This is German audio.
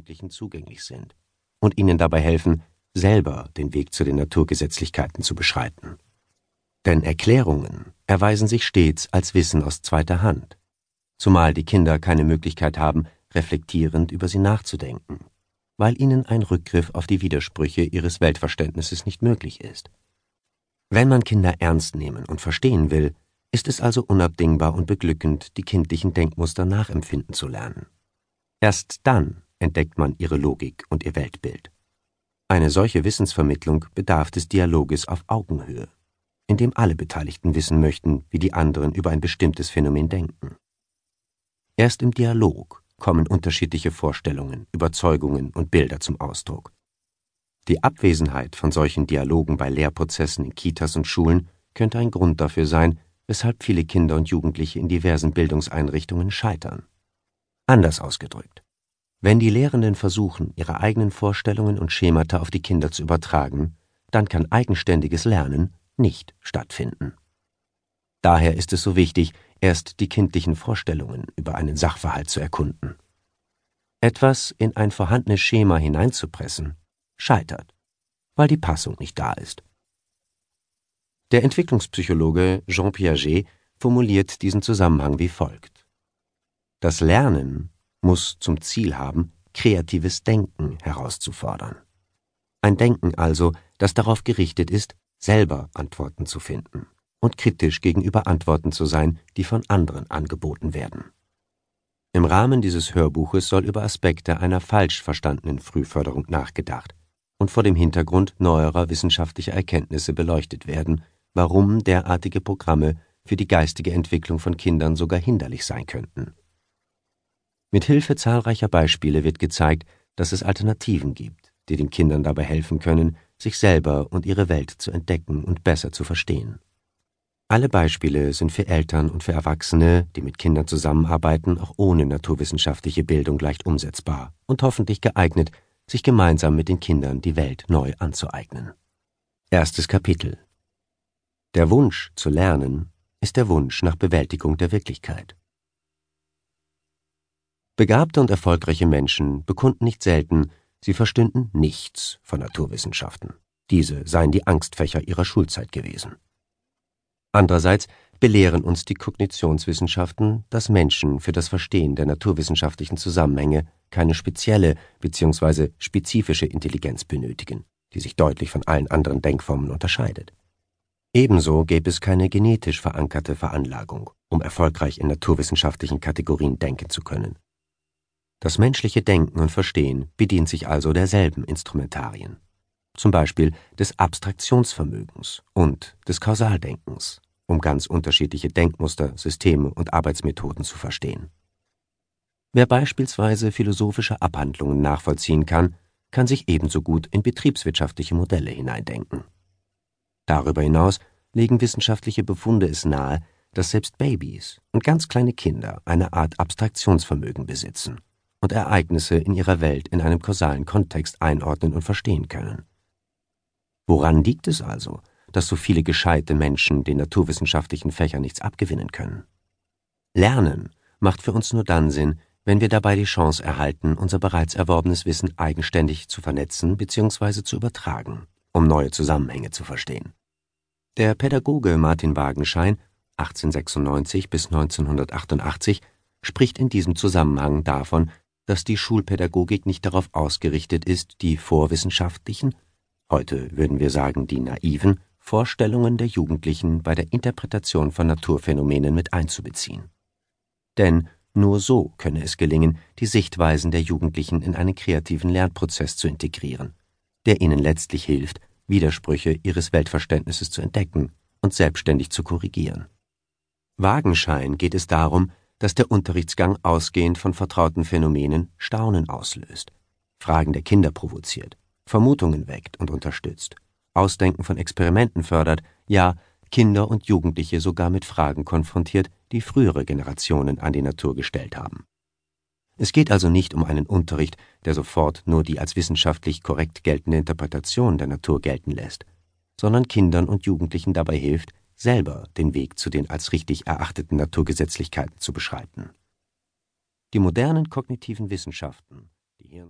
Jugendlichen zugänglich sind und ihnen dabei helfen, selber den Weg zu den Naturgesetzlichkeiten zu beschreiten. Denn Erklärungen erweisen sich stets als Wissen aus zweiter Hand, zumal die Kinder keine Möglichkeit haben, reflektierend über sie nachzudenken, weil ihnen ein Rückgriff auf die Widersprüche ihres Weltverständnisses nicht möglich ist. Wenn man Kinder ernst nehmen und verstehen will, ist es also unabdingbar und beglückend, die kindlichen Denkmuster nachempfinden zu lernen. Erst dann entdeckt man ihre Logik und ihr Weltbild. Eine solche Wissensvermittlung bedarf des Dialoges auf Augenhöhe, in dem alle Beteiligten wissen möchten, wie die anderen über ein bestimmtes Phänomen denken. Erst im Dialog kommen unterschiedliche Vorstellungen, Überzeugungen und Bilder zum Ausdruck. Die Abwesenheit von solchen Dialogen bei Lehrprozessen in Kitas und Schulen könnte ein Grund dafür sein, weshalb viele Kinder und Jugendliche in diversen Bildungseinrichtungen scheitern. Anders ausgedrückt. Wenn die Lehrenden versuchen, ihre eigenen Vorstellungen und Schemata auf die Kinder zu übertragen, dann kann eigenständiges Lernen nicht stattfinden. Daher ist es so wichtig, erst die kindlichen Vorstellungen über einen Sachverhalt zu erkunden. Etwas in ein vorhandenes Schema hineinzupressen, scheitert, weil die Passung nicht da ist. Der Entwicklungspsychologe Jean Piaget formuliert diesen Zusammenhang wie folgt. Das Lernen muss zum Ziel haben, kreatives Denken herauszufordern. Ein Denken also, das darauf gerichtet ist, selber Antworten zu finden und kritisch gegenüber Antworten zu sein, die von anderen angeboten werden. Im Rahmen dieses Hörbuches soll über Aspekte einer falsch verstandenen Frühförderung nachgedacht und vor dem Hintergrund neuerer wissenschaftlicher Erkenntnisse beleuchtet werden, warum derartige Programme für die geistige Entwicklung von Kindern sogar hinderlich sein könnten. Mit Hilfe zahlreicher Beispiele wird gezeigt, dass es Alternativen gibt, die den Kindern dabei helfen können, sich selber und ihre Welt zu entdecken und besser zu verstehen. Alle Beispiele sind für Eltern und für Erwachsene, die mit Kindern zusammenarbeiten, auch ohne naturwissenschaftliche Bildung leicht umsetzbar und hoffentlich geeignet, sich gemeinsam mit den Kindern die Welt neu anzueignen. Erstes Kapitel Der Wunsch zu lernen ist der Wunsch nach Bewältigung der Wirklichkeit. Begabte und erfolgreiche Menschen bekunden nicht selten, sie verstünden nichts von Naturwissenschaften. Diese seien die Angstfächer ihrer Schulzeit gewesen. Andererseits belehren uns die Kognitionswissenschaften, dass Menschen für das Verstehen der naturwissenschaftlichen Zusammenhänge keine spezielle bzw. spezifische Intelligenz benötigen, die sich deutlich von allen anderen Denkformen unterscheidet. Ebenso gäbe es keine genetisch verankerte Veranlagung, um erfolgreich in naturwissenschaftlichen Kategorien denken zu können. Das menschliche Denken und Verstehen bedient sich also derselben Instrumentarien, zum Beispiel des Abstraktionsvermögens und des Kausaldenkens, um ganz unterschiedliche Denkmuster, Systeme und Arbeitsmethoden zu verstehen. Wer beispielsweise philosophische Abhandlungen nachvollziehen kann, kann sich ebenso gut in betriebswirtschaftliche Modelle hineindenken. Darüber hinaus legen wissenschaftliche Befunde es nahe, dass selbst Babys und ganz kleine Kinder eine Art Abstraktionsvermögen besitzen und Ereignisse in ihrer Welt in einem kausalen Kontext einordnen und verstehen können. Woran liegt es also, dass so viele gescheite Menschen den naturwissenschaftlichen Fächern nichts abgewinnen können? Lernen macht für uns nur dann Sinn, wenn wir dabei die Chance erhalten, unser bereits erworbenes Wissen eigenständig zu vernetzen bzw. zu übertragen, um neue Zusammenhänge zu verstehen. Der Pädagoge Martin Wagenschein 1896 bis 1988 spricht in diesem Zusammenhang davon, dass die Schulpädagogik nicht darauf ausgerichtet ist, die vorwissenschaftlichen, heute würden wir sagen die naiven, Vorstellungen der Jugendlichen bei der Interpretation von Naturphänomenen mit einzubeziehen. Denn nur so könne es gelingen, die Sichtweisen der Jugendlichen in einen kreativen Lernprozess zu integrieren, der ihnen letztlich hilft, Widersprüche ihres Weltverständnisses zu entdecken und selbstständig zu korrigieren. Wagenschein geht es darum, dass der Unterrichtsgang ausgehend von vertrauten Phänomenen Staunen auslöst, Fragen der Kinder provoziert, Vermutungen weckt und unterstützt, Ausdenken von Experimenten fördert, ja Kinder und Jugendliche sogar mit Fragen konfrontiert, die frühere Generationen an die Natur gestellt haben. Es geht also nicht um einen Unterricht, der sofort nur die als wissenschaftlich korrekt geltende Interpretation der Natur gelten lässt, sondern Kindern und Jugendlichen dabei hilft, selber den Weg zu den als richtig erachteten Naturgesetzlichkeiten zu beschreiten. Die modernen kognitiven Wissenschaften, die Hirn